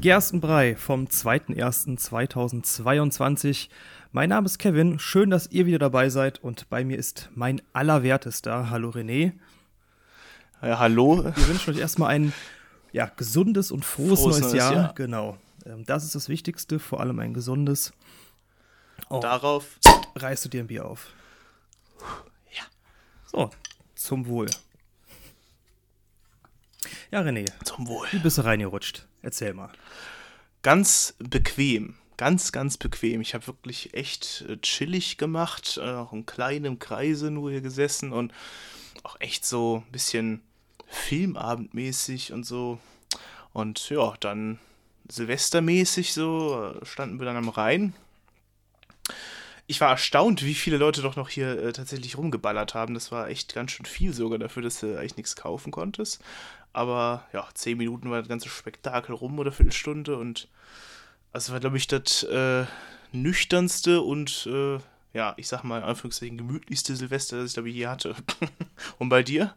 Gerstenbrei vom 2.1.2022. Mein Name ist Kevin. Schön, dass ihr wieder dabei seid und bei mir ist mein Allerwertester. Hallo René. Ja, hallo. Wir wünschen euch erstmal ein ja, gesundes und frohes, Frohes neues, neues Jahr. Jahr. Genau. Ähm, Das ist das Wichtigste, vor allem ein gesundes. Oh, Darauf. reißt du dir ein Bier auf. Ja. So, zum Wohl. Ja, René, Zum Wohl. wie bist du reingerutscht? Erzähl mal. Ganz bequem. Ganz, ganz bequem. Ich habe wirklich echt äh, chillig gemacht. Äh, auch in kleinem Kreise nur hier gesessen und auch echt so ein bisschen Filmabendmäßig und so. Und ja, dann Silvestermäßig so äh, standen wir dann am Rhein. Ich war erstaunt, wie viele Leute doch noch hier äh, tatsächlich rumgeballert haben. Das war echt ganz schön viel sogar dafür, dass du eigentlich nichts kaufen konntest. Aber ja, zehn Minuten war das ganze Spektakel rum oder Viertelstunde und also war, glaube ich, das äh, nüchternste und äh, ja, ich sag mal, in Anführungszeichen gemütlichste Silvester, das ich glaube ich je hatte. und bei dir?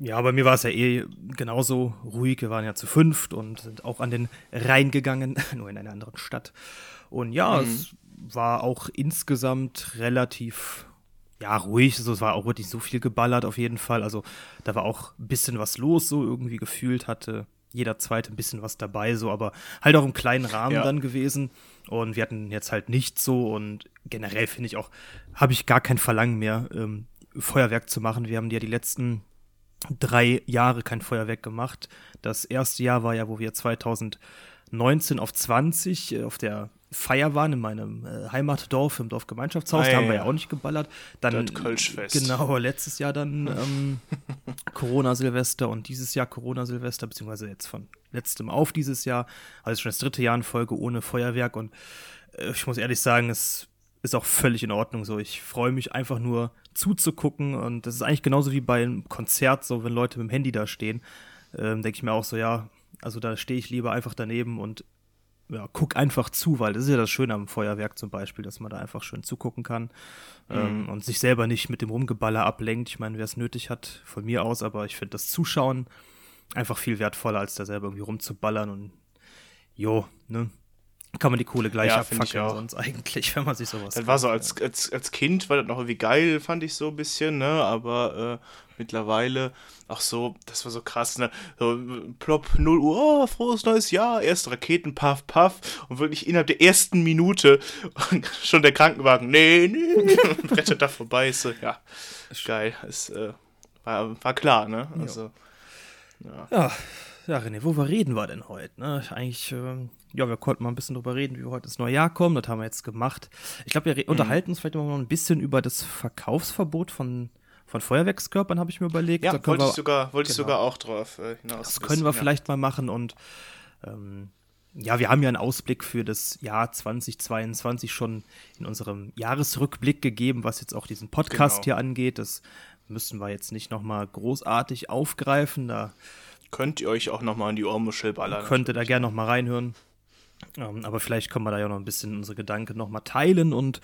Ja, bei mir war es ja eh genauso ruhig. Wir waren ja zu fünft und sind auch an den Rhein gegangen, nur in einer anderen Stadt. Und ja, es war auch insgesamt relativ ja, ruhig. Also, es war auch wirklich so viel geballert auf jeden Fall. Also da war auch ein bisschen was los, so irgendwie gefühlt hatte jeder zweite ein bisschen was dabei, so, aber halt auch im kleinen Rahmen Ja. dann gewesen. Und wir hatten jetzt halt nicht so und generell finde ich auch, habe ich gar kein Verlangen mehr, ähm, Feuerwerk zu machen. Wir haben ja die letzten drei Jahre kein Feuerwerk gemacht. Das erste Jahr war ja, wo wir 2019 auf 20 äh, auf der Feier waren in meinem äh, Heimatdorf, im Dorfgemeinschaftshaus. Ah, da haben wir ja ja. auch nicht geballert. Dann, Das Kölschfest. Genau, letztes Jahr dann ähm, Corona-Silvester und dieses Jahr Corona-Silvester, beziehungsweise jetzt von letztem auf dieses Jahr. Also schon das dritte Jahr in Folge ohne Feuerwerk und äh, ich muss ehrlich sagen, es ist auch völlig in Ordnung so. Ich freue mich einfach nur zuzugucken und das ist eigentlich genauso wie bei einem Konzert, so wenn Leute mit dem Handy da stehen, ähm, denke ich mir auch so, ja, also da stehe ich lieber einfach daneben und ja, guck einfach zu, weil das ist ja das Schöne am Feuerwerk zum Beispiel, dass man da einfach schön zugucken kann ähm, und sich selber nicht mit dem Rumgeballer ablenkt. Ich meine, wer es nötig hat, von mir aus, aber ich finde das Zuschauen einfach viel wertvoller, als da selber irgendwie rumzuballern und jo, ne? Kann man die Kohle gleich Ja, auch. sonst eigentlich, wenn man sich sowas Das war so, als, als, als Kind war das noch irgendwie geil, fand ich so ein bisschen, ne? Aber äh, mittlerweile auch so, das war so krass, ne? So, plopp, 0 Uhr, oh, frohes neues Jahr, erste Raketen, paff, paff. Und wirklich innerhalb der ersten Minute schon der Krankenwagen, nee, nee, rettet da vorbei. Ist so, ja, geil. Es äh, war, war klar, ne? Also, Ja, ja, René, worüber reden wir denn heute? Ne? Eigentlich, ähm, ja, wir konnten mal ein bisschen drüber reden, wie wir heute ins neue Jahr kommen. Das haben wir jetzt gemacht. Ich glaube, wir re- unterhalten uns vielleicht noch ein bisschen über das Verkaufsverbot von, von Feuerwerkskörpern, habe ich mir überlegt. ja, wollte wir, ich sogar, wollte ich genau. sogar auch drauf äh, hinaus. das können wir ja. vielleicht mal machen und ähm, ja, wir haben ja einen Ausblick für das Jahr 2022 schon in unserem Jahresrückblick gegeben, was jetzt auch diesen Podcast Genau. hier angeht. Das müssen wir jetzt nicht nochmal großartig aufgreifen. Da Könnt ihr euch auch nochmal an die Ohrmuschel ballern. könnte da gerne noch mal reinhören. Ähm, aber vielleicht können wir da ja noch ein bisschen unsere Gedanken noch mal teilen und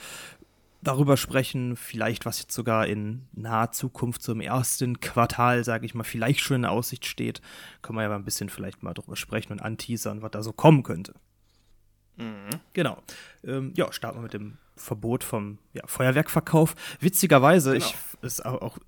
darüber sprechen, vielleicht was jetzt sogar in naher Zukunft zum ersten Quartal, sage ich mal, vielleicht schon in Aussicht steht. Können wir ja mal ein bisschen vielleicht mal drüber sprechen und anteasern, was da so kommen könnte. Genau. Ähm, ja, starten wir mit dem Verbot vom ja, Feuerwerkverkauf. Witzigerweise, ich ist auch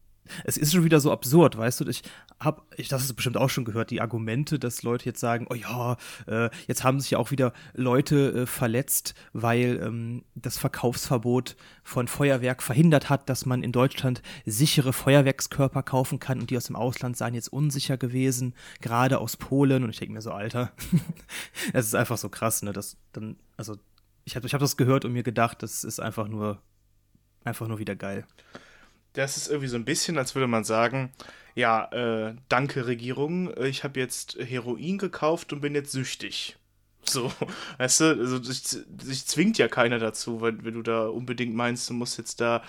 es ist schon wieder so absurd, weißt du, ich habe, ich, das hast du bestimmt auch schon gehört, die Argumente, dass Leute jetzt sagen, oh ja, äh, jetzt haben sich ja auch wieder Leute äh, verletzt, weil ähm, das Verkaufsverbot von Feuerwerk verhindert hat, dass man in Deutschland sichere Feuerwerkskörper kaufen kann und die aus dem Ausland seien jetzt unsicher gewesen, gerade aus Polen. Und ich denke mir so, Alter, es ist einfach so krass, ne, dass dann, also ich habe ich hab das gehört und mir gedacht, das ist einfach nur, einfach nur wieder geil. Das ist irgendwie so ein bisschen, als würde man sagen, ja, äh, danke Regierung, ich habe jetzt Heroin gekauft und bin jetzt süchtig. So, weißt du, also sich, sich zwingt ja keiner dazu, wenn, wenn du da unbedingt meinst, du musst jetzt da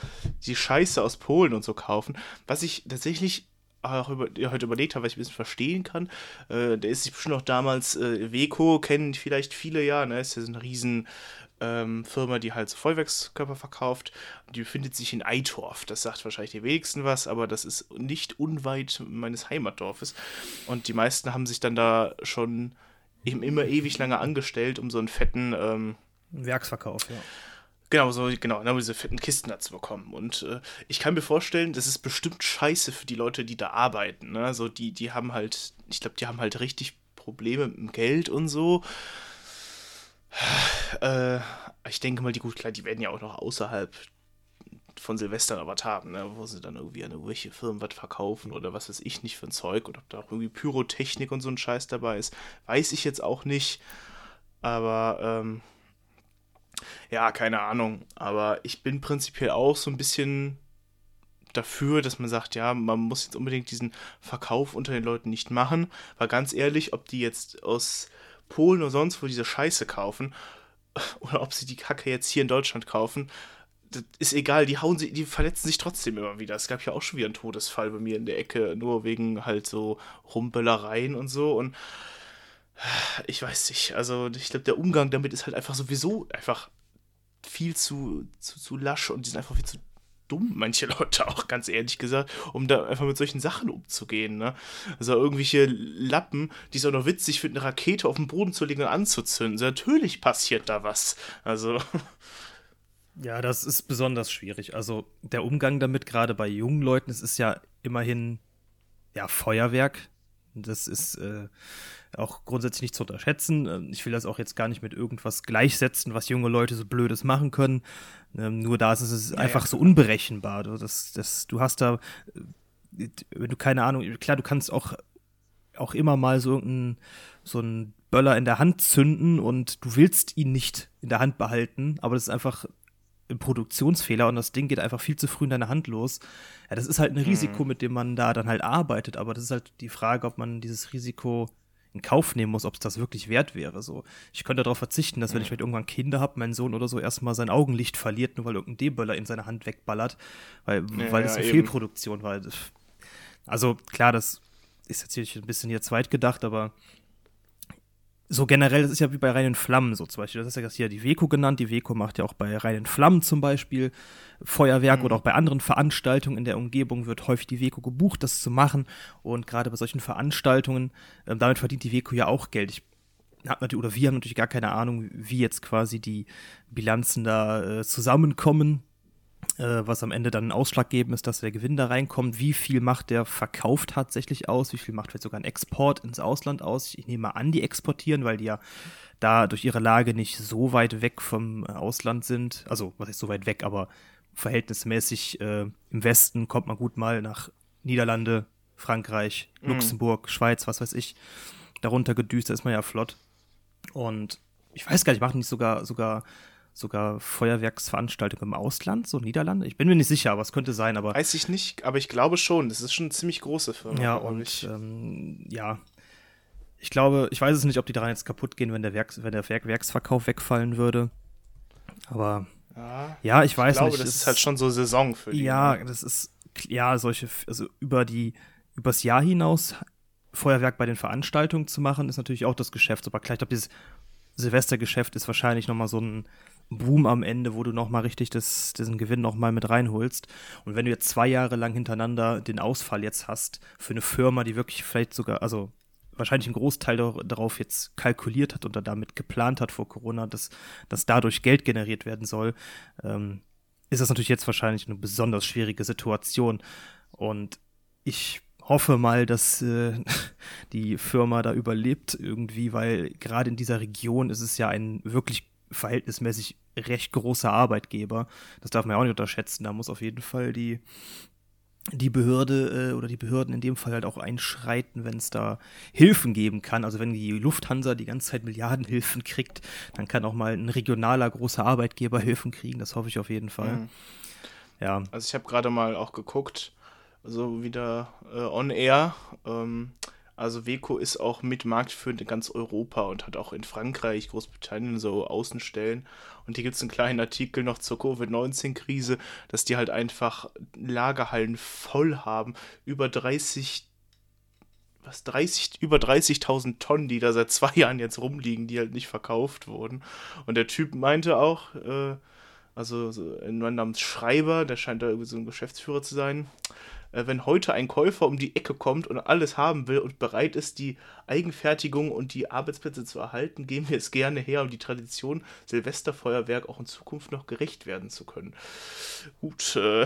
die Scheiße aus Polen und so kaufen. Was ich tatsächlich auch über, heute überlegt habe, was ich ein bisschen verstehen kann, äh, der ist sich bestimmt auch damals, äh, Weco, kennen vielleicht viele ja, ne, ist ja so ein riesen ähm, Firma, die halt so Feuerwerkskörper verkauft. Die befindet sich in Eitorf. Das sagt wahrscheinlich die wenigsten was, aber das ist nicht unweit meines Heimatdorfes. Und die meisten haben sich dann da schon eben immer ewig lange angestellt, um so einen fetten ähm, Werksverkauf, ja. Genau, so, genau, um diese fetten Kisten da zu bekommen. Und äh, ich kann mir vorstellen, das ist bestimmt scheiße für die Leute, die da arbeiten. Ne? Also die, die haben halt, ich glaube, die haben halt richtig Probleme mit dem Geld und so. Äh, ich denke mal, die gut, klar, die werden ja auch noch außerhalb von Silvester was haben, ne? wo sie dann irgendwie an irgendwelche Firmen was verkaufen oder was weiß ich nicht für ein Zeug oder ob da auch irgendwie Pyrotechnik und so ein Scheiß dabei ist. Weiß ich jetzt auch nicht. Aber ähm, ja, keine Ahnung. Aber ich bin prinzipiell auch so ein bisschen dafür, dass man sagt, ja, man muss jetzt unbedingt diesen Verkauf unter den Leuten nicht machen. Weil ganz ehrlich, ob die jetzt aus Polen oder sonst wo diese Scheiße kaufen oder ob sie die Kacke jetzt hier in Deutschland kaufen, das ist egal, die hauen sie, die verletzen sich trotzdem immer wieder. Es gab ja auch schon wieder einen Todesfall bei mir in der Ecke, nur wegen halt so Rumbellereien und so. Und ich weiß nicht, also ich glaube, der Umgang damit ist halt einfach sowieso einfach viel zu, zu, zu lasch und die sind einfach viel zu dumm, manche Leute auch, ganz ehrlich gesagt, um da einfach mit solchen Sachen umzugehen. Ne? Also irgendwelche Lappen, die es auch noch witzig finden, eine Rakete auf den Boden zu legen und anzuzünden. Also natürlich passiert da was. Also. Ja, das ist besonders schwierig. Also der Umgang damit, gerade bei jungen Leuten, es ist ja immerhin ja Feuerwerk. Das ist äh, auch grundsätzlich nicht zu unterschätzen. Ähm, ich will das auch jetzt gar nicht mit irgendwas gleichsetzen, was junge Leute so Blödes machen können. Ähm, nur da ist es ja, einfach ja. so unberechenbar. Du, das, das, du hast da, äh, wenn du keine Ahnung, klar, du kannst auch, auch immer mal so irgendeinen so einen Böller in der Hand zünden und du willst ihn nicht in der Hand behalten, aber das ist einfach ein Produktionsfehler und das Ding geht einfach viel zu früh in deine Hand los. Ja, das ist halt ein Risiko, mhm. mit dem man da dann halt arbeitet, aber das ist halt die Frage, ob man dieses Risiko in Kauf nehmen muss, ob es das wirklich wert wäre. So, ich könnte darauf verzichten, dass wenn ich vielleicht irgendwann Kinder habe, mein Sohn oder so erstmal sein Augenlicht verliert, nur weil irgendein D-Böller in seine Hand wegballert, weil, ja, weil es eine eben. Fehlproduktion war. Also klar, das ist natürlich ein bisschen hier zweit gedacht, aber so generell, das ist ja wie bei reinen Flammen so zum Beispiel. Das ist ja hier die Weco genannt. Die Weco macht ja auch bei reinen Flammen zum Beispiel Feuerwerk mhm. oder auch bei anderen Veranstaltungen in der Umgebung wird häufig die Weco gebucht, das zu machen. Und gerade bei solchen Veranstaltungen, äh, damit verdient die Weco ja auch Geld. Ich hab natürlich, oder wir haben natürlich gar keine Ahnung, wie jetzt quasi die Bilanzen da äh, zusammenkommen was am Ende dann ausschlaggebend ist, dass der Gewinn da reinkommt. Wie viel macht der Verkauf tatsächlich aus? Wie viel macht vielleicht sogar ein Export ins Ausland aus? Ich nehme mal an, die exportieren, weil die ja da durch ihre Lage nicht so weit weg vom Ausland sind. Also, was heißt so weit weg, aber verhältnismäßig äh, im Westen kommt man gut mal nach Niederlande, Frankreich, mhm. Luxemburg, Schweiz, was weiß ich. Darunter gedüst, da ist man ja flott. Und ich weiß gar nicht, machen die sogar, sogar sogar Feuerwerksveranstaltungen im Ausland, so Niederlande. Ich bin mir nicht sicher, aber es könnte sein. Aber Weiß ich nicht, aber ich glaube schon. Das ist schon eine ziemlich große Firma. Ja, und ähm, ja. Ich glaube, ich weiß es nicht, ob die daran jetzt kaputt gehen, wenn der, Werks, wenn der Werk Werksverkauf wegfallen würde. Aber ja, ja ich weiß ich glaube, nicht. Das ist halt schon so Saison für die. Ja, ne? das ist, ja, solche, also über die, übers Jahr hinaus Feuerwerk bei den Veranstaltungen zu machen, ist natürlich auch das Geschäft. Aber klar, ich glaube, dieses Silvestergeschäft ist wahrscheinlich nochmal so ein Boom am Ende, wo du nochmal richtig das, diesen Gewinn nochmal mit reinholst. Und wenn du jetzt zwei Jahre lang hintereinander den Ausfall jetzt hast, für eine Firma, die wirklich vielleicht sogar, also wahrscheinlich einen Großteil darauf jetzt kalkuliert hat und damit geplant hat vor Corona, dass, dass dadurch Geld generiert werden soll, ähm, ist das natürlich jetzt wahrscheinlich eine besonders schwierige Situation. Und ich hoffe mal, dass äh, die Firma da überlebt irgendwie, weil gerade in dieser Region ist es ja ein wirklich verhältnismäßig recht großer Arbeitgeber. Das darf man ja auch nicht unterschätzen. Da muss auf jeden Fall die, die Behörde äh, oder die Behörden in dem Fall halt auch einschreiten, wenn es da Hilfen geben kann. Also wenn die Lufthansa die ganze Zeit Milliardenhilfen kriegt, dann kann auch mal ein regionaler großer Arbeitgeber Hilfen kriegen. Das hoffe ich auf jeden Fall. Mhm. Ja. Also ich habe gerade mal auch geguckt, so wieder äh, on air. Ähm, also Weco ist auch mit marktführend in ganz Europa und hat auch in Frankreich, Großbritannien so Außenstellen. Und hier gibt es einen kleinen Artikel noch zur Covid-19-Krise, dass die halt einfach Lagerhallen voll haben. Über 30 was 30, über 30.000 Tonnen, die da seit zwei Jahren jetzt rumliegen, die halt nicht verkauft wurden. Und der Typ meinte auch, äh, also so ein Mann namens Schreiber, der scheint da irgendwie so ein Geschäftsführer zu sein, wenn heute ein Käufer um die Ecke kommt und alles haben will und bereit ist, die Eigenfertigung und die Arbeitsplätze zu erhalten, geben wir es gerne her, um die Tradition Silvesterfeuerwerk auch in Zukunft noch gerecht werden zu können. Gut, äh,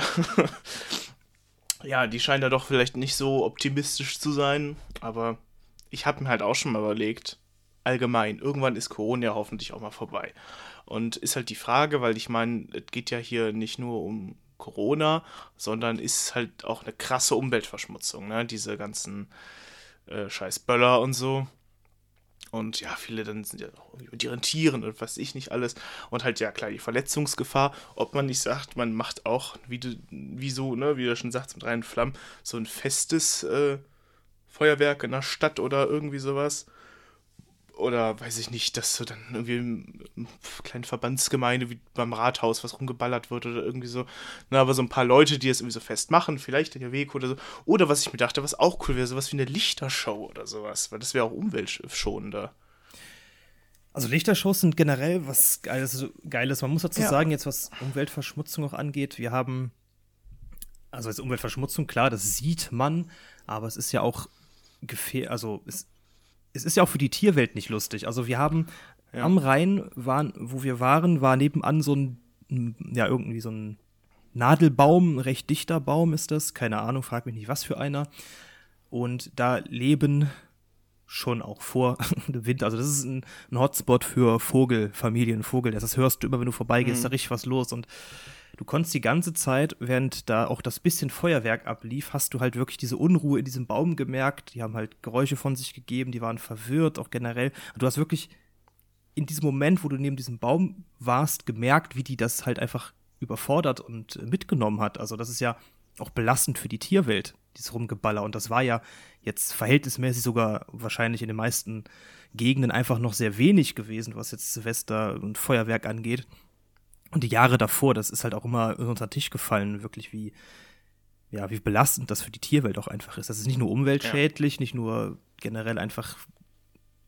ja, die scheinen da doch vielleicht nicht so optimistisch zu sein, aber ich habe mir halt auch schon mal überlegt, allgemein, irgendwann ist Corona ja hoffentlich auch mal vorbei. Und ist halt die Frage, weil ich meine, es geht ja hier nicht nur um Corona, sondern ist halt auch eine krasse Umweltverschmutzung, ne? Diese ganzen äh, scheiß und so. Und ja, viele dann sind ja auch mit ihren Tieren und was ich nicht alles. Und halt, ja klar, die Verletzungsgefahr, ob man nicht sagt, man macht auch, wie, du, wie so, ne, wie du schon sagst, mit reinen Flammen, so ein festes äh, Feuerwerk in der Stadt oder irgendwie sowas oder weiß ich nicht, dass so dann irgendwie eine kleine Verbandsgemeinde wie beim Rathaus was rumgeballert wird oder irgendwie so. Na, aber so ein paar Leute, die es irgendwie so festmachen, vielleicht in der Weg oder so. Oder was ich mir dachte, was auch cool wäre, sowas wie eine Lichtershow oder sowas, weil das wäre auch umweltschonender. Also Lichtershows sind generell was Geiles. Geiles. Man muss dazu ja. sagen, jetzt was Umweltverschmutzung auch angeht, wir haben, also als Umweltverschmutzung, klar, das sieht man, aber es ist ja auch gefährlich, also es es ist ja auch für die Tierwelt nicht lustig. Also wir haben ja. am Rhein, waren, wo wir waren, war nebenan so ein, ja, irgendwie so ein Nadelbaum, ein recht dichter Baum ist das, keine Ahnung, frag mich nicht, was für einer. Und da leben schon auch vor dem Winter. Also das ist ein, ein Hotspot für Vogelfamilien, Vogel. Das hörst du immer, wenn du vorbeigehst, mhm. da richtig was los. Und du konntest die ganze Zeit, während da auch das bisschen Feuerwerk ablief, hast du halt wirklich diese Unruhe in diesem Baum gemerkt. Die haben halt Geräusche von sich gegeben, die waren verwirrt, auch generell. Du hast wirklich in diesem Moment, wo du neben diesem Baum warst, gemerkt, wie die das halt einfach überfordert und mitgenommen hat. Also das ist ja auch belastend für die Tierwelt, dieses Rumgeballer. Und das war ja jetzt verhältnismäßig sogar wahrscheinlich in den meisten Gegenden einfach noch sehr wenig gewesen, was jetzt Silvester und Feuerwerk angeht. Und die Jahre davor, das ist halt auch immer unter den Tisch gefallen, wirklich wie, ja, wie belastend das für die Tierwelt auch einfach ist. Das ist nicht nur umweltschädlich, ja. nicht nur generell einfach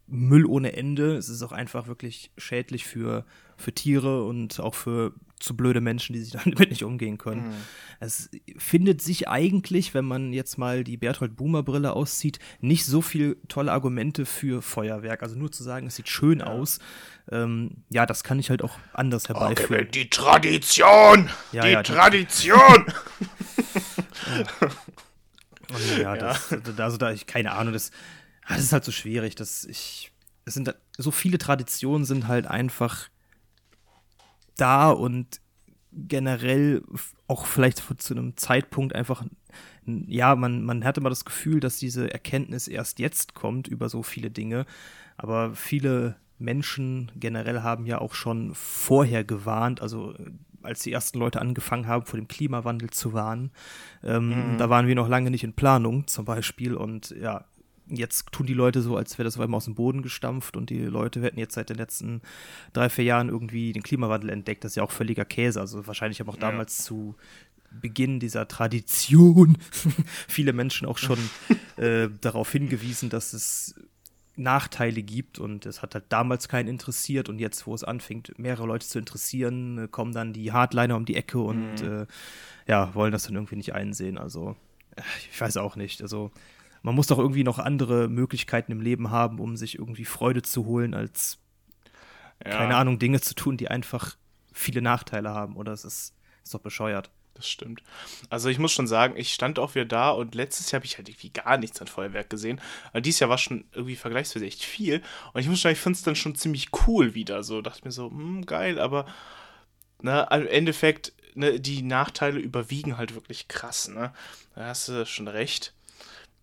Müll ohne Ende. Es ist auch einfach wirklich schädlich für, für Tiere und auch für zu blöde Menschen, die sich damit nicht umgehen können. Mhm. Es findet sich eigentlich, wenn man jetzt mal die Berthold Boomer Brille auszieht, nicht so viel tolle Argumente für Feuerwerk. Also nur zu sagen, es sieht schön ja. aus, ähm, ja, das kann ich halt auch anders herbeiführen. Okay, die Tradition! Ja, die ja, Tradition! ja, ja, das, also da ich keine Ahnung, das das ist halt so schwierig, dass ich. Es sind so viele Traditionen sind halt einfach da und generell auch vielleicht zu einem Zeitpunkt einfach, ja, man, man hatte mal das Gefühl, dass diese Erkenntnis erst jetzt kommt über so viele Dinge. Aber viele Menschen generell haben ja auch schon vorher gewarnt, also als die ersten Leute angefangen haben, vor dem Klimawandel zu warnen. Ähm, mhm. Da waren wir noch lange nicht in Planung zum Beispiel. Und ja, jetzt tun die Leute so, als wäre das einmal aus dem Boden gestampft und die Leute hätten jetzt seit den letzten drei, vier Jahren irgendwie den Klimawandel entdeckt. Das ist ja auch völliger Käse. Also wahrscheinlich haben auch ja. damals zu Beginn dieser Tradition viele Menschen auch schon äh, darauf hingewiesen, dass es Nachteile gibt und es hat halt damals keinen interessiert und jetzt, wo es anfängt, mehrere Leute zu interessieren, äh, kommen dann die Hardliner um die Ecke und mhm. äh, ja, wollen das dann irgendwie nicht einsehen. Also, äh, ich weiß auch nicht. Also, man muss doch irgendwie noch andere Möglichkeiten im Leben haben, um sich irgendwie Freude zu holen, als, ja. keine Ahnung, Dinge zu tun, die einfach viele Nachteile haben. Oder es ist, ist doch bescheuert. Das stimmt. Also ich muss schon sagen, ich stand auch wieder da und letztes Jahr habe ich halt irgendwie gar nichts an Feuerwerk gesehen. Aber dieses Jahr war schon irgendwie vergleichsweise echt viel. Und ich muss sagen, ich finde es dann schon ziemlich cool wieder. So dachte mir so, hm, geil, aber ne, im Endeffekt, ne, die Nachteile überwiegen halt wirklich krass, ne? Da hast du schon recht.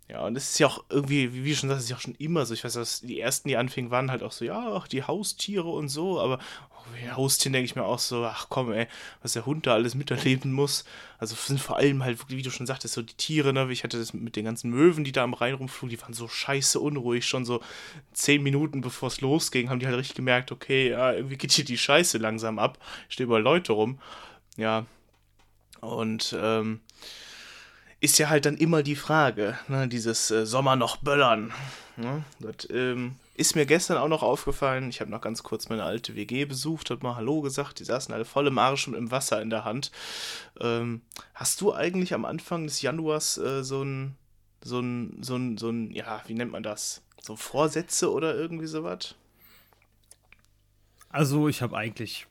Ja, und es ist ja auch irgendwie, wie du schon sagst, ist ja auch schon immer so. Ich weiß, dass die ersten, die anfingen, waren halt auch so, ja, ach, die Haustiere und so, aber oh, Haustieren denke ich mir auch so, ach komm, ey, was der Hund da alles miterleben muss. Also sind vor allem halt, wie du schon sagtest, so die Tiere, ne? Ich hatte das mit den ganzen Möwen, die da am Rhein rumflogen, die waren so scheiße unruhig. Schon so zehn Minuten bevor es losging, haben die halt richtig gemerkt, okay, ja, irgendwie geht hier die Scheiße langsam ab. Stehen überall Leute rum. Ja. Und, ähm, ist ja halt dann immer die Frage, ne, dieses äh, Sommer noch böllern. Ne? Das ähm, ist mir gestern auch noch aufgefallen. Ich habe noch ganz kurz meine alte WG besucht, habe mal Hallo gesagt. Die saßen alle voll im Arsch und im Wasser in der Hand. Ähm, hast du eigentlich am Anfang des Januars äh, so ein, so ein, so ein, so ein, ja, wie nennt man das? So Vorsätze oder irgendwie sowas? Also, ich habe eigentlich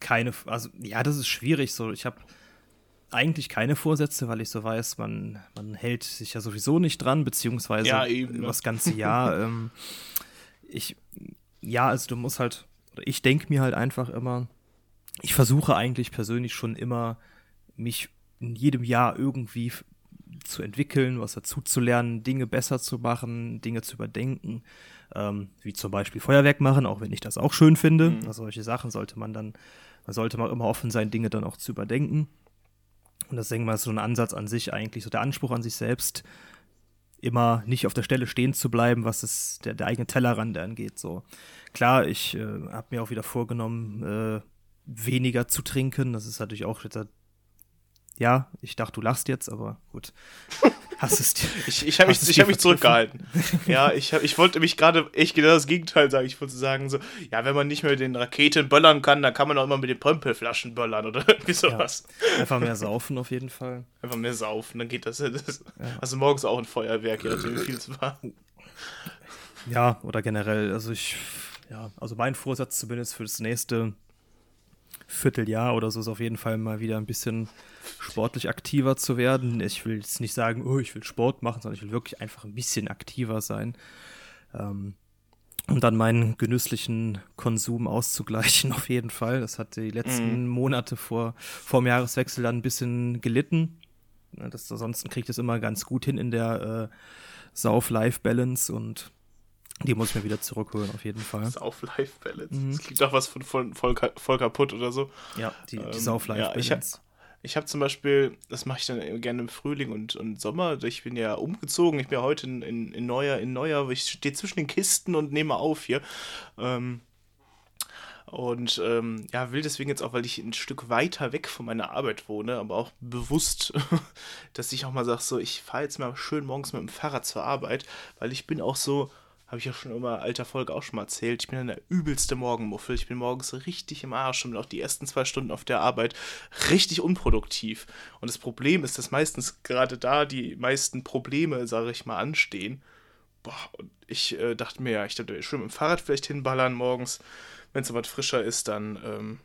keine, also ja, das ist schwierig so. Ich habe eigentlich keine Vorsätze, weil ich so weiß, man, man hält sich ja sowieso nicht dran, beziehungsweise ja, eben, ne? das ganze Jahr. ähm, ich, ja, also du musst halt, ich denke mir halt einfach immer, ich versuche eigentlich persönlich schon immer, mich in jedem Jahr irgendwie zu entwickeln, was dazu zu lernen, Dinge besser zu machen, Dinge zu überdenken, ähm, wie zum Beispiel Feuerwerk machen, auch wenn ich das auch schön finde. Mhm. Also solche Sachen sollte man dann, man sollte mal immer offen sein, Dinge dann auch zu überdenken. Und das denke ich mal, so ein Ansatz an sich eigentlich, so der Anspruch an sich selbst, immer nicht auf der Stelle stehen zu bleiben, was es der, der eigene Tellerrand angeht. So klar, ich äh, habe mir auch wieder vorgenommen, äh, weniger zu trinken. Das ist natürlich auch ja, ich dachte, du lachst jetzt, aber gut. Hast es ich ich habe mich, ich hab mich zurückgehalten. ja, ich, hab, ich wollte mich gerade echt genau das Gegenteil sagen. Ich wollte sagen, so, ja, wenn man nicht mehr mit den Raketen böllern kann, dann kann man auch immer mit den Pömpelflaschen böllern oder irgendwie sowas. Ja, einfach mehr saufen auf jeden Fall. Einfach mehr saufen, dann geht das. das ja. Also morgens auch ein Feuerwerk, ja, natürlich viel zu war. Ja, oder generell, also ich, ja, also mein Vorsatz zumindest für das nächste Vierteljahr oder so ist auf jeden Fall mal wieder ein bisschen sportlich aktiver zu werden. Ich will jetzt nicht sagen, oh, ich will Sport machen, sondern ich will wirklich einfach ein bisschen aktiver sein. Ähm, um dann meinen genüsslichen Konsum auszugleichen, auf jeden Fall. Das hat die letzten mhm. Monate vor, vor dem Jahreswechsel dann ein bisschen gelitten. Das, ansonsten kriege ich das immer ganz gut hin in der äh, Sauf-Life-Balance und die muss ich mir wieder zurückholen, auf jeden Fall. Sauf-Life-Balance. Mhm. Das klingt auch was von voll, voll, voll, kaputt oder so. Ja, die, die ähm, Sauf-Life-Balance. Ja, ich habe zum Beispiel, das mache ich dann gerne im Frühling und, und Sommer. Ich bin ja umgezogen. Ich bin ja heute in, in, in Neuer, in Neuer. Ich stehe zwischen den Kisten und nehme auf hier. Ähm, und ähm, ja, will deswegen jetzt auch, weil ich ein Stück weiter weg von meiner Arbeit wohne, aber auch bewusst, dass ich auch mal sage, so, ich fahre jetzt mal schön morgens mit dem Fahrrad zur Arbeit, weil ich bin auch so, habe ich ja schon immer alter Folge auch schon mal erzählt. Ich bin der übelste Morgenmuffel. Ich bin morgens richtig im Arsch und bin auch die ersten zwei Stunden auf der Arbeit richtig unproduktiv. Und das Problem ist, dass meistens gerade da die meisten Probleme, sage ich mal, anstehen. Boah, und ich äh, dachte mir, ja, ich dachte, schön mit dem Fahrrad vielleicht hinballern morgens. Wenn es so was frischer ist, dann, ähm,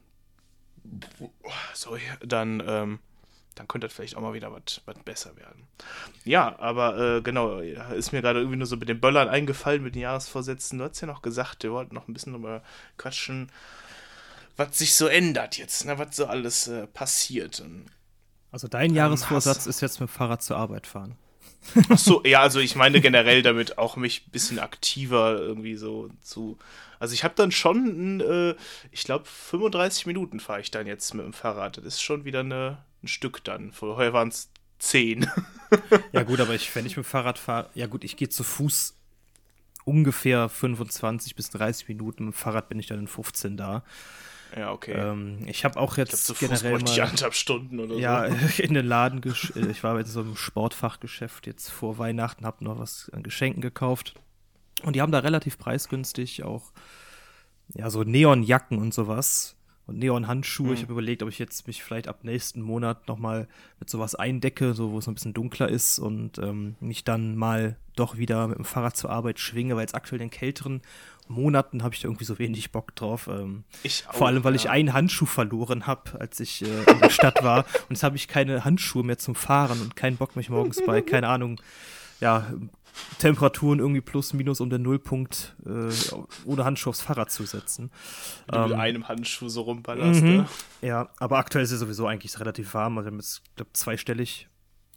sorry, dann, ähm, dann könnte das vielleicht auch mal wieder was besser werden. Ja, aber äh, genau, ist mir gerade irgendwie nur so mit den Böllern eingefallen, mit den Jahresvorsätzen. Du hast ja noch gesagt, wir wollten noch ein bisschen drüber quatschen, was sich so ändert jetzt, ne, was so alles äh, passiert. Und, also dein ähm, Jahresvorsatz ist jetzt mit dem Fahrrad zur Arbeit fahren. Ach so, ja, also ich meine generell damit auch mich ein bisschen aktiver irgendwie so zu. Also ich habe dann schon, äh, ich glaube, 35 Minuten fahre ich dann jetzt mit dem Fahrrad. Das ist schon wieder eine, ein Stück dann. Vorher waren es zehn. ja, gut, aber ich, wenn ich mit dem Fahrrad fahre, ja gut, ich gehe zu Fuß ungefähr 25 bis 30 Minuten. Mit dem Fahrrad bin ich dann in 15 da. Ja, okay. Ähm, ich habe auch jetzt ich glaub, generell mal anderthalb Stunden oder ja, so. in den Laden, äh, ich war in so einem Sportfachgeschäft jetzt vor Weihnachten, habe noch was an Geschenken gekauft und die haben da relativ preisgünstig auch ja so Neonjacken und sowas und Neon-Handschuhe. Mhm. Ich habe überlegt, ob ich jetzt mich vielleicht ab nächsten Monat nochmal mit sowas eindecke, so wo es ein bisschen dunkler ist und ähm, mich dann mal doch wieder mit dem Fahrrad zur Arbeit schwinge, weil jetzt aktuell in den kälteren Monaten habe ich da irgendwie so wenig Bock drauf. Ähm, auch, vor allem, weil ja. ich einen Handschuh verloren habe, als ich äh, in der Stadt war. Und jetzt habe ich keine Handschuhe mehr zum Fahren und keinen Bock, mich morgens bei, keine Ahnung, ja, Temperaturen irgendwie plus minus um den Nullpunkt äh, ohne Handschuh aufs Fahrrad zu setzen. Wenn du ähm, mit einem Handschuh so rumballerst. Mhm, ne? Ja, aber aktuell ist es sowieso eigentlich relativ warm. Also wir haben jetzt, glaube zweistellig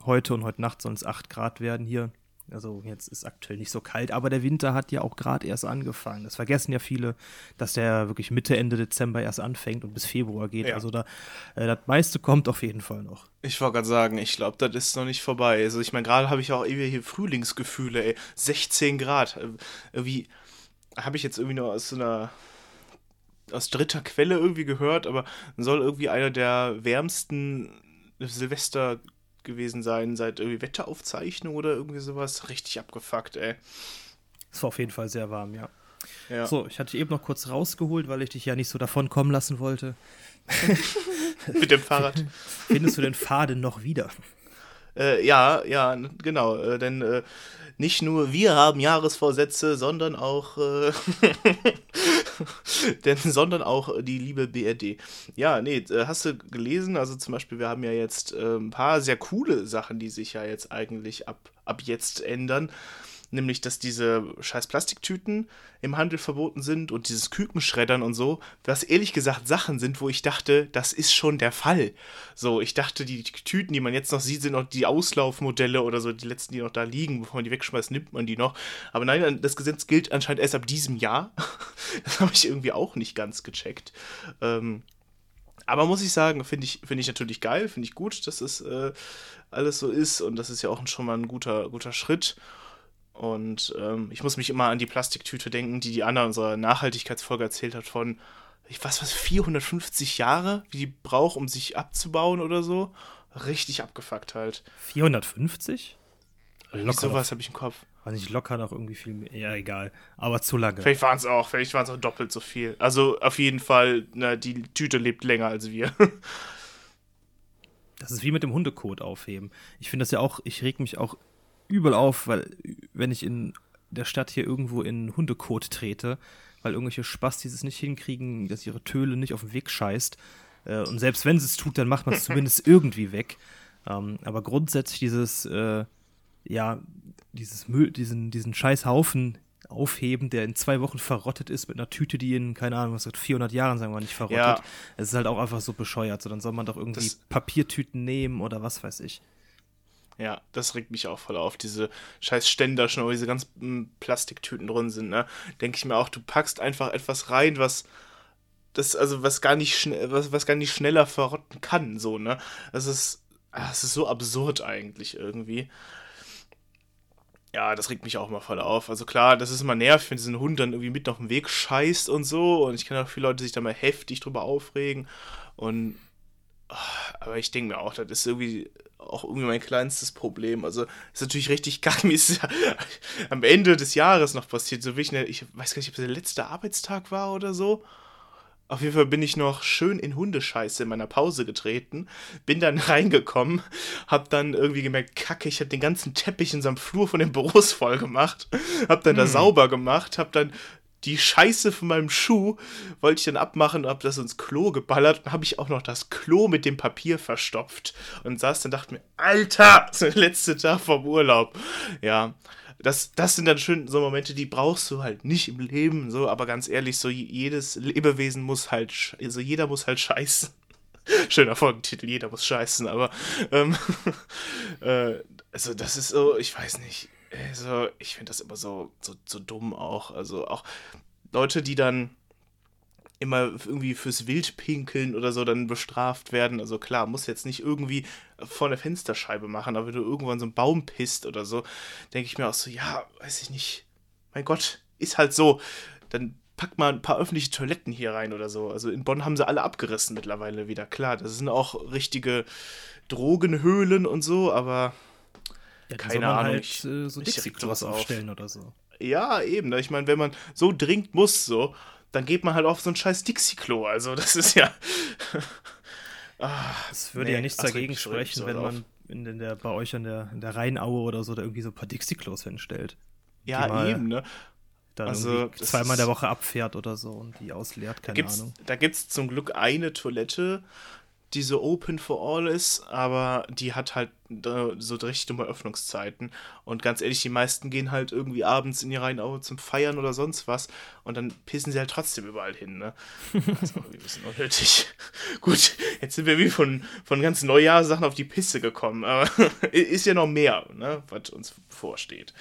heute und heute Nacht sollen es 8 Grad werden hier. Also jetzt ist aktuell nicht so kalt, aber der Winter hat ja auch gerade erst angefangen. Das vergessen ja viele, dass der wirklich Mitte, Ende Dezember erst anfängt und bis Februar geht. Ja. Also da äh, das meiste kommt auf jeden Fall noch. Ich wollte gerade sagen, ich glaube, das ist noch nicht vorbei. Also ich meine, gerade habe ich auch irgendwie hier Frühlingsgefühle, ey. 16 Grad. Äh, irgendwie habe ich jetzt irgendwie nur aus so einer aus dritter Quelle irgendwie gehört, aber soll irgendwie einer der wärmsten Silvester gewesen sein seit irgendwie Wetteraufzeichnung oder irgendwie sowas. Richtig abgefuckt, ey. Es war auf jeden Fall sehr warm, ja. Ja. So, ich hatte eben noch kurz rausgeholt, weil ich dich ja nicht so davon kommen lassen wollte. Mit dem Fahrrad. Findest du den Faden noch wieder? Äh, ja, ja, genau. Äh, denn äh, nicht nur wir haben Jahresvorsätze, sondern auch, äh, denn, sondern auch die liebe BRD. Ja, nee, äh, hast du gelesen? Also zum Beispiel, wir haben ja jetzt äh, ein paar sehr coole Sachen, die sich ja jetzt eigentlich ab, ab jetzt ändern nämlich dass diese scheiß Plastiktüten im Handel verboten sind und dieses Kükenschreddern und so, was ehrlich gesagt Sachen sind, wo ich dachte, das ist schon der Fall. So, ich dachte, die Tüten, die man jetzt noch sieht, sind noch die Auslaufmodelle oder so, die letzten, die noch da liegen, bevor man die wegschmeißt, nimmt man die noch. Aber nein, das Gesetz gilt anscheinend erst ab diesem Jahr. das habe ich irgendwie auch nicht ganz gecheckt. Ähm, aber muss ich sagen, finde ich, find ich natürlich geil, finde ich gut, dass es äh, alles so ist und das ist ja auch schon mal ein guter, guter Schritt. Und ähm, ich muss mich immer an die Plastiktüte denken, die die Anna in unserer Nachhaltigkeitsfolge erzählt hat von, ich weiß was, 450 Jahre, wie die braucht, um sich abzubauen oder so. Richtig abgefuckt halt. 450? Irgendwie sowas habe ich im Kopf. War nicht locker noch irgendwie viel mehr. Ja, egal. Aber zu lange. Vielleicht waren es auch, vielleicht waren es auch doppelt so viel. Also auf jeden Fall, na, die Tüte lebt länger als wir. Das ist wie mit dem Hundekot aufheben. Ich finde das ja auch, ich reg mich auch übel auf, weil wenn ich in der Stadt hier irgendwo in Hundekot trete, weil irgendwelche Spastis es nicht hinkriegen, dass ihre Töle nicht auf den Weg scheißt. Äh, und selbst wenn sie es tut, dann macht man es zumindest irgendwie weg. Ähm, aber grundsätzlich dieses, äh, ja, dieses Müll, diesen, diesen scheiß Haufen aufheben, der in zwei Wochen verrottet ist mit einer Tüte, die in, keine Ahnung, was seit 400 Jahren, sagen wir nicht, verrottet. Ja. Es ist halt auch einfach so bescheuert. So, dann soll man doch irgendwie Das- Papiertüten nehmen oder was weiß ich. Ja, das regt mich auch voll auf. Diese scheiß Ständer schon, wo diese ganzen Plastiktüten drin sind, ne? Denke ich mir auch, du packst einfach etwas rein, was das, also was gar nicht schnell, was, was gar nicht schneller verrotten kann, so, ne? Das ist, ah, das ist so absurd eigentlich irgendwie. Ja, das regt mich auch mal voll auf. Also klar, das ist immer nervig, wenn diesen Hund dann irgendwie mit auf den Weg scheißt und so. Und ich kenne auch viele Leute, die sich da mal heftig drüber aufregen. Und ah, aber ich denke mir auch, das ist irgendwie auch irgendwie mein kleinstes Problem. Also ist natürlich richtig kacke. Mir ist ja am Ende des Jahres noch passiert. So wie ich, ich weiß gar nicht, ob es der letzte Arbeitstag war oder so. Auf jeden Fall bin ich noch schön in Hundescheiße in meiner Pause getreten, bin dann reingekommen, hab dann irgendwie gemerkt, kacke, ich hab den ganzen Teppich in seinem Flur von den Büros voll gemacht, hab dann da sauber gemacht, hab dann die Scheiße von meinem Schuh wollte ich dann abmachen und hab das ins Klo geballert und habe ich auch noch das Klo mit dem Papier verstopft und saß dann dachte mir, Alter, das ist der letzte Tag vom Urlaub. Ja, das, das sind dann schön so Momente, die brauchst du halt nicht im Leben, so, aber ganz ehrlich, so jedes Lebewesen muss halt, also jeder muss halt scheißen. Schöner Folgentitel, jeder muss scheißen, aber ähm, äh, also das ist so, ich weiß nicht, also ich finde das immer so, so, so dumm auch, also auch Leute, die dann immer irgendwie fürs Wildpinkeln oder so dann bestraft werden. Also klar, muss jetzt nicht irgendwie vor der Fensterscheibe machen, aber wenn du irgendwo an so einen Baum pisst oder so, denke ich mir auch so, ja, weiß ich nicht. Mein Gott, ist halt so. Dann pack mal ein paar öffentliche Toiletten hier rein oder so. Also in Bonn haben sie alle abgerissen mittlerweile wieder. Klar, das sind auch richtige Drogenhöhlen und so, aber Ja, Keine Ahnung, Halt, ich- äh, so Dixie-Klos auf. aufstellen oder so. Ja, eben. ne? Ich meine, wenn man so dringend muss, so, dann geht man halt auf so ein scheiß Dixie-Klo. Also, das ist ja. ah, Es würde nee, ja nichts regt dagegen sprechen, wenn man in, den- der, bei euch an der, in der Rheinaue oder so da irgendwie so ein paar Dixie-Klos hinstellt. Ja, eben, ne? Dann Also, zweimal der Woche abfährt oder so und die ausleert, keine Gibt's, Ahnung. da gibt es zum Glück eine Toilette, die so open for all ist, aber die hat halt äh, so richtig dumme Öffnungszeiten. Und ganz ehrlich, die meisten gehen halt irgendwie abends in die Rheinaue zum Feiern oder sonst was und dann pissen sie halt trotzdem überall hin, ne? Das ist auch ein bisschen unnötig. Gut, jetzt sind wir wie von, von ganz Neujahrssachen auf die Pisse gekommen, aber ist ja noch mehr, ne, was uns bevorsteht.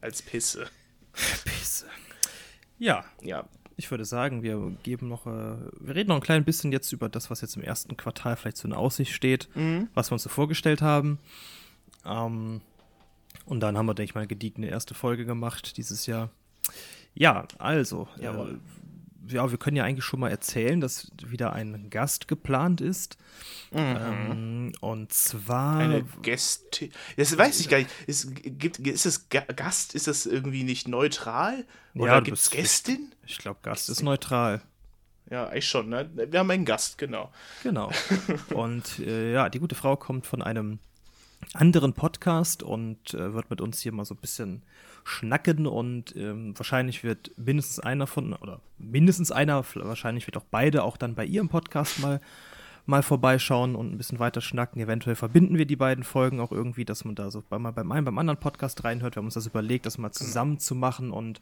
Als Pisse. Pisse. Ja, Ja, ich würde sagen, wir geben noch, äh, wir reden noch ein klein bisschen jetzt über das, was jetzt im ersten Quartal vielleicht so in Aussicht steht, was wir uns so vorgestellt haben. Ähm, und dann haben wir, denke ich mal, eine gediegene erste Folge gemacht dieses Jahr. Ja, also, äh, ja, wir können ja eigentlich schon mal erzählen, dass wieder ein Gast geplant ist. Mhm. Ähm, und zwar. Eine Gäste. Das weiß ich gar nicht. Ist, gibt, ist es Gast? Ist das irgendwie nicht neutral? Oder ja, gibt es Gästin? Ich, ich glaube, Gast ist neutral. Ja, eigentlich schon, ne? Wir haben einen Gast, genau. Genau. Und äh, ja, die gute Frau kommt von einem anderen Podcast und äh, wird mit uns hier mal so ein bisschen schnacken und ähm, wahrscheinlich wird mindestens einer von, oder mindestens einer, wahrscheinlich wird auch beide auch dann bei ihrem Podcast mal mal vorbeischauen und ein bisschen weiter schnacken. Eventuell verbinden wir die beiden Folgen auch irgendwie, dass man da so bei, mal beim einen, beim anderen Podcast reinhört. Wir haben uns das überlegt, das mal genau. zusammen zu machen. Und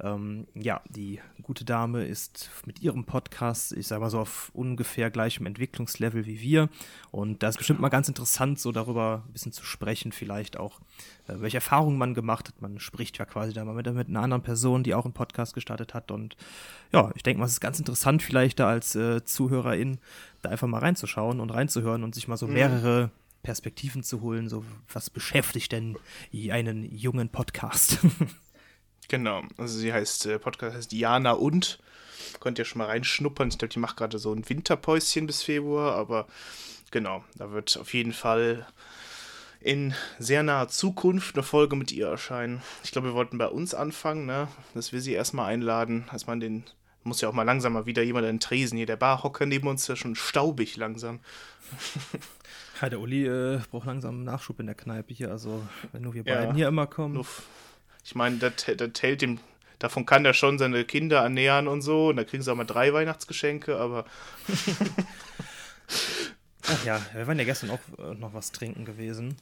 ähm, ja, die gute Dame ist mit ihrem Podcast, ich sag mal so, auf ungefähr gleichem Entwicklungslevel wie wir. Und da ist bestimmt mal ganz interessant, so darüber ein bisschen zu sprechen, vielleicht auch, äh, welche Erfahrungen man gemacht hat. Man spricht ja quasi da mal mit, mit einer anderen Person, die auch einen Podcast gestartet hat. Und ja, ich denke mal, es ist ganz interessant, vielleicht da als äh, Zuhörerin da einfach mal reinzuschauen und reinzuhören und sich mal so mhm. mehrere Perspektiven zu holen. So, was beschäftigt denn einen jungen Podcast? genau, also sie heißt, äh, Podcast heißt Diana und. Könnt ihr schon mal reinschnuppern. Ich glaube, die macht gerade so ein Winterpäuschen bis Februar, aber genau, da wird auf jeden Fall in sehr naher Zukunft eine Folge mit ihr erscheinen. Ich glaube, wir wollten bei uns anfangen, ne? dass wir sie erstmal einladen, dass man den muss ja auch mal langsam mal wieder jemand einen Tresen hier. Der Barhocker neben uns ist ja schon staubig langsam. Ja, der Uli äh, braucht langsam einen Nachschub in der Kneipe hier. Also, wenn nur wir ja, beiden hier immer kommen. Ich meine, das, das hält dem. Davon kann der schon seine Kinder ernähren und so. Und da kriegen sie auch mal drei Weihnachtsgeschenke, aber. Ach ja, wir waren ja gestern auch äh, noch was trinken gewesen.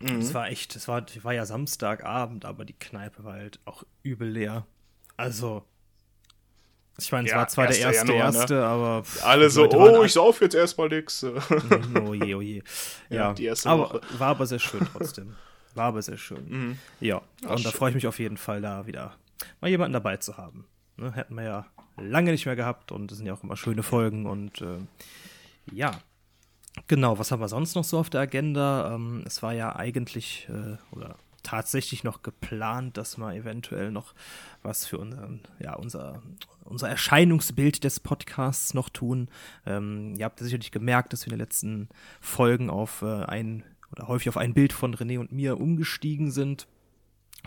Mhm. Es war echt, es war, war ja Samstagabend, aber die Kneipe war halt auch übel leer. Also, ich meine, es ja, war zwar der erste, Januar, ne? erste, ne? aber. Alle so, oh, ich sauf jetzt erstmal nix. Mhm, oh je, oh je. Ja, ja die erste aber, Woche. War aber sehr schön trotzdem. War aber sehr schön. Mhm. Ja, Ach, und da freue ich mich auf jeden Fall, da wieder mal jemanden dabei zu haben. Ne, hätten wir ja lange nicht mehr gehabt und das sind ja auch immer schöne Folgen und äh, ja. Genau, was haben wir sonst noch so auf der Agenda? Ähm, es war ja eigentlich, äh, oder tatsächlich noch geplant, dass wir eventuell noch was für unseren, ja, unser, unser Erscheinungsbild des Podcasts noch tun. Ähm, ihr habt sicherlich gemerkt, dass wir in den letzten Folgen auf äh, ein oder häufig auf ein Bild von René und mir umgestiegen sind,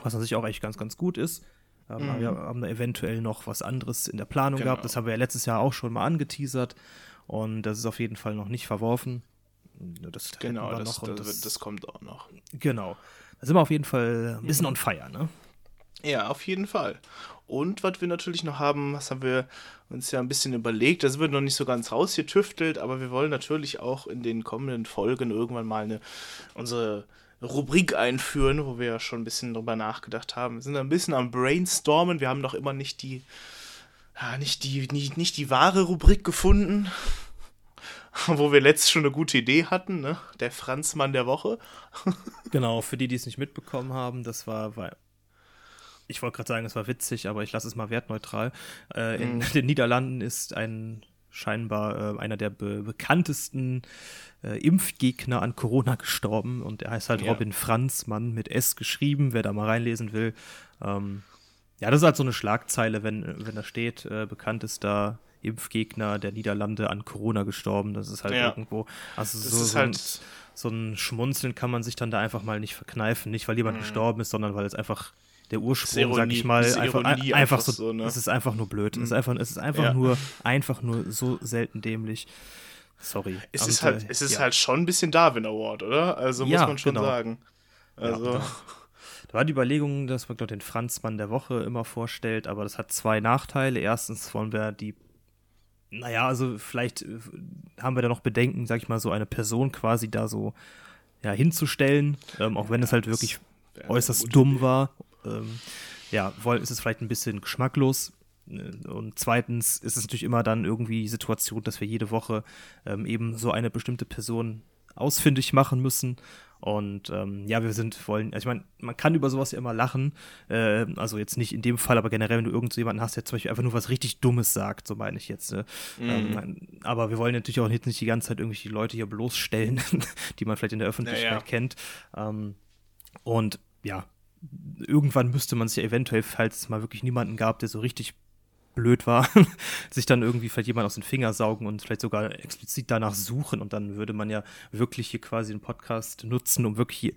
was an sich auch echt ganz, ganz gut ist. Ähm, mhm. Wir haben da eventuell noch was anderes in der Planung genau. gehabt. Das haben wir ja letztes Jahr auch schon mal angeteasert. Und das ist auf jeden Fall noch nicht verworfen. Das genau, das, das, das, kommt auch noch. Genau. Da sind wir auf jeden Fall ein bisschen on fire, ne? Ja, auf jeden Fall. Und was wir natürlich noch haben, was haben wir uns ja ein bisschen überlegt, das wird noch nicht so ganz rausgetüftelt, aber wir wollen natürlich auch in den kommenden Folgen irgendwann mal eine, unsere Rubrik einführen, wo wir ja schon ein bisschen drüber nachgedacht haben. Wir sind ein bisschen am Brainstormen, wir haben noch immer nicht die, ja, nicht die, nicht, nicht die wahre Rubrik gefunden. wo wir letztes schon eine gute Idee hatten, ne? Der Franzmann der Woche. genau, für die, die es nicht mitbekommen haben, das war ich wollte gerade sagen, es war witzig, aber ich lasse es mal wertneutral. Äh, in mhm. den Niederlanden ist ein scheinbar äh, einer der be bekanntesten äh, Impfgegner an Corona gestorben und er heißt halt ja. Robin Franzmann mit S geschrieben, wer da mal reinlesen will. Ähm, ja, das ist halt so eine Schlagzeile, wenn, wenn da steht, äh, bekanntester Impfgegner der Niederlande an Corona gestorben. Das ist halt ja. irgendwo. Also das so, so, halt ein, so, ein, Schmunzeln kann man sich dann da einfach mal nicht verkneifen. Nicht, weil jemand mhm. gestorben ist, sondern weil es einfach der Ursprung, Ironie, sag ich mal, einfach, einfach, einfach, so, so ne? es ist einfach nur blöd. Mhm. Es ist mhm. einfach, es ist einfach ja. nur, einfach nur so selten dämlich. Sorry. Es ist halt, es ist ja. halt schon ein bisschen Darwin Award, oder? Also muss man schon genau. sagen. Also. Da war die Überlegung, dass man, glaube den Franzmann der Woche immer vorstellt, aber das hat zwei Nachteile. Erstens wollen wir die naja, also vielleicht äh, haben wir da noch Bedenken, sag ich mal, so eine Person quasi da so ja, hinzustellen, ähm, auch wenn ja, es halt wirklich äußerst dumm war. Ähm, ja, ist es vielleicht ein bisschen geschmacklos. Äh, und zweitens ist es natürlich immer dann irgendwie die Situation, dass wir jede Woche ähm, eben so eine bestimmte Person ausfindig machen müssen. Und ähm, ja, wir sind wollen, also ich meine, man kann über sowas ja immer lachen. Äh, also jetzt nicht in dem Fall, aber generell, wenn du irgend so jemanden hast, der zum Beispiel einfach nur was richtig Dummes sagt, so meine ich jetzt. Ne? Mhm. Ähm, aber wir wollen natürlich auch nicht die ganze Zeit irgendwelche Leute hier bloßstellen, die man vielleicht in der Öffentlichkeit ja, ja. kennt. Ähm, und ja, irgendwann müsste man sich ja eventuell, falls es mal wirklich niemanden gab, der so richtig blöd war, sich dann irgendwie vielleicht jemand aus den Finger saugen und vielleicht sogar explizit danach suchen und dann würde man ja wirklich hier quasi einen Podcast nutzen, um wirklich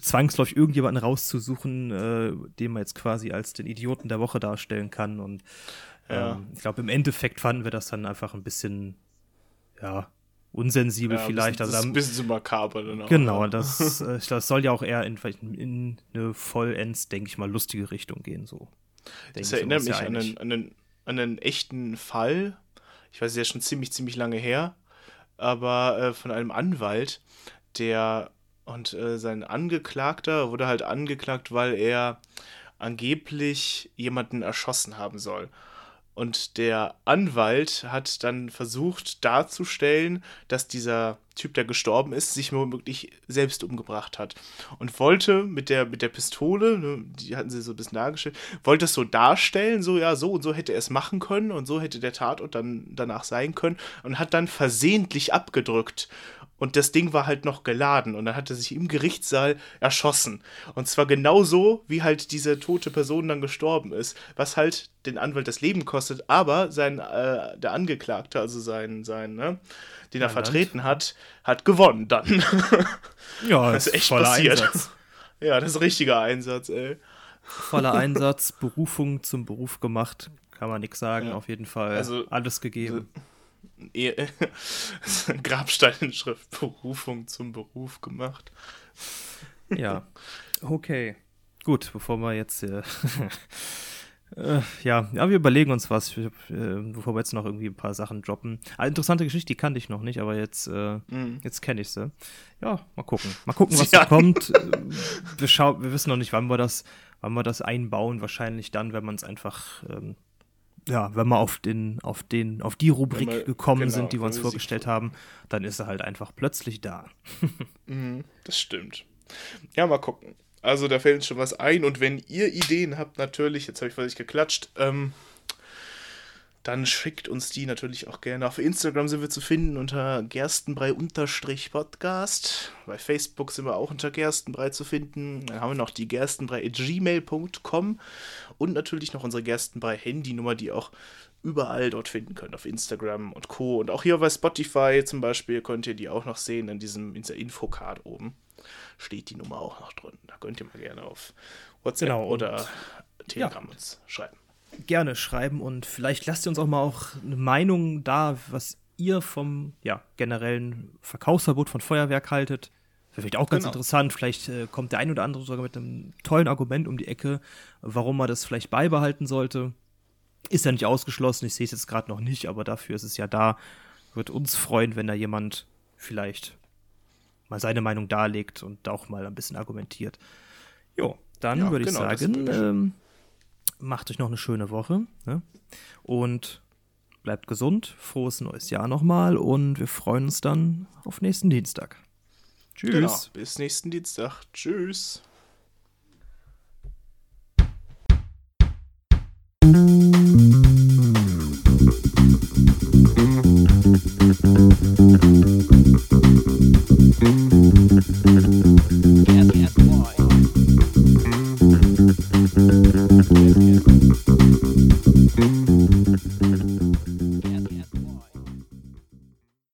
zwangsläufig irgendjemanden rauszusuchen, äh, den man jetzt quasi als den Idioten der Woche darstellen kann und ja. ähm, ich glaube, im Endeffekt fanden wir das dann einfach ein bisschen, ja, unsensibel ja, vielleicht. Also das ist ein bisschen zu makaber dann auch. Genau, das, äh, das soll ja auch eher in, in eine vollends, denke ich mal, lustige Richtung gehen. So. Das erinnert mich an einen, an, einen, an einen echten Fall. Ich weiß, der ist schon ziemlich, ziemlich lange her. Aber äh, von einem Anwalt, der und äh, sein Angeklagter wurde halt angeklagt, weil er angeblich jemanden erschossen haben soll. Und der Anwalt hat dann versucht darzustellen, dass dieser Typ, der gestorben ist, sich womöglich selbst umgebracht hat. Und wollte mit der, mit der Pistole, ne, die hatten sie so ein bisschen dargestellt, wollte es so darstellen, so ja, so und so hätte er es machen können und so hätte der Tatort dann danach sein können und hat dann versehentlich abgedrückt und das Ding war halt noch geladen und dann hat er sich im Gerichtssaal erschossen. Und zwar genauso, wie halt diese tote Person dann gestorben ist, was halt den Anwalt das Leben kostet, aber sein, äh, der Angeklagte, also sein, sein, ne, den er ja, vertreten hat, hat gewonnen dann. ja, das ist echt passiert. Einsatz. Ja, das ist richtiger Einsatz, ey. Voller Einsatz, Berufung zum Beruf gemacht, kann man nichts sagen, ja. auf jeden Fall. Also, alles gegeben. Also, Grabstein in Schrift Berufung zum Beruf gemacht. Ja, okay. Gut, bevor wir jetzt äh, äh, ja, ja, wir überlegen uns was, äh, bevor wir jetzt noch irgendwie ein paar Sachen droppen. Eine interessante Geschichte, die kannte ich noch nicht, aber jetzt, äh, mm. jetzt kenne ich sie. Ja, mal gucken. Mal gucken, was ja. da kommt. Äh, wir, schau wir wissen noch nicht, wann wir das, wann wir das einbauen. Wahrscheinlich dann, wenn man es einfach ähm, ja, wenn wir auf den, auf den, auf die Rubrik wir, gekommen genau, sind, die wir uns vorgestellt haben, dann ist er halt einfach plötzlich da. Mhm, das stimmt. Ja, mal gucken. Also da fällt schon was ein und wenn ihr Ideen habt, natürlich, jetzt habe ich vielleicht geklatscht, ähm, dann schickt uns die natürlich auch gerne. Auf Instagram sind wir zu finden unter gerstenbrei-podcast. Bei Facebook sind wir auch unter gerstenbrei zu finden. Dann haben wir noch die gerstenbrei.gmail.com und natürlich noch unsere Gerstenbrei-Handynummer, die ihr auch überall dort finden könnt, auf Instagram und Co. Und auch hier bei Spotify zum Beispiel könnt ihr die auch noch sehen in diesem in dieser Infocard oben. Steht die Nummer auch noch drin. Da könnt ihr mal gerne auf WhatsApp genau, oder Telegram ja. uns schreiben gerne schreiben und vielleicht lasst ihr uns auch mal auch eine Meinung da, was ihr vom ja, generellen Verkaufsverbot von Feuerwerk haltet. Vielleicht auch ganz genau. interessant. Vielleicht äh, kommt der ein oder andere sogar mit einem tollen Argument um die Ecke, warum man das vielleicht beibehalten sollte. Ist ja nicht ausgeschlossen. Ich sehe es jetzt gerade noch nicht, aber dafür ist es ja da. Wird uns freuen, wenn da jemand vielleicht mal seine Meinung darlegt und auch mal ein bisschen argumentiert. Jo, dann ja, würde ich genau, sagen, ähm, macht euch noch eine schöne Woche ne? und bleibt gesund. Frohes neues Jahr nochmal und wir freuen uns dann auf nächsten Dienstag. Tschüss. Genau, bis nächsten Dienstag. Tschüss. Yes, yes, boy. Yes, yes.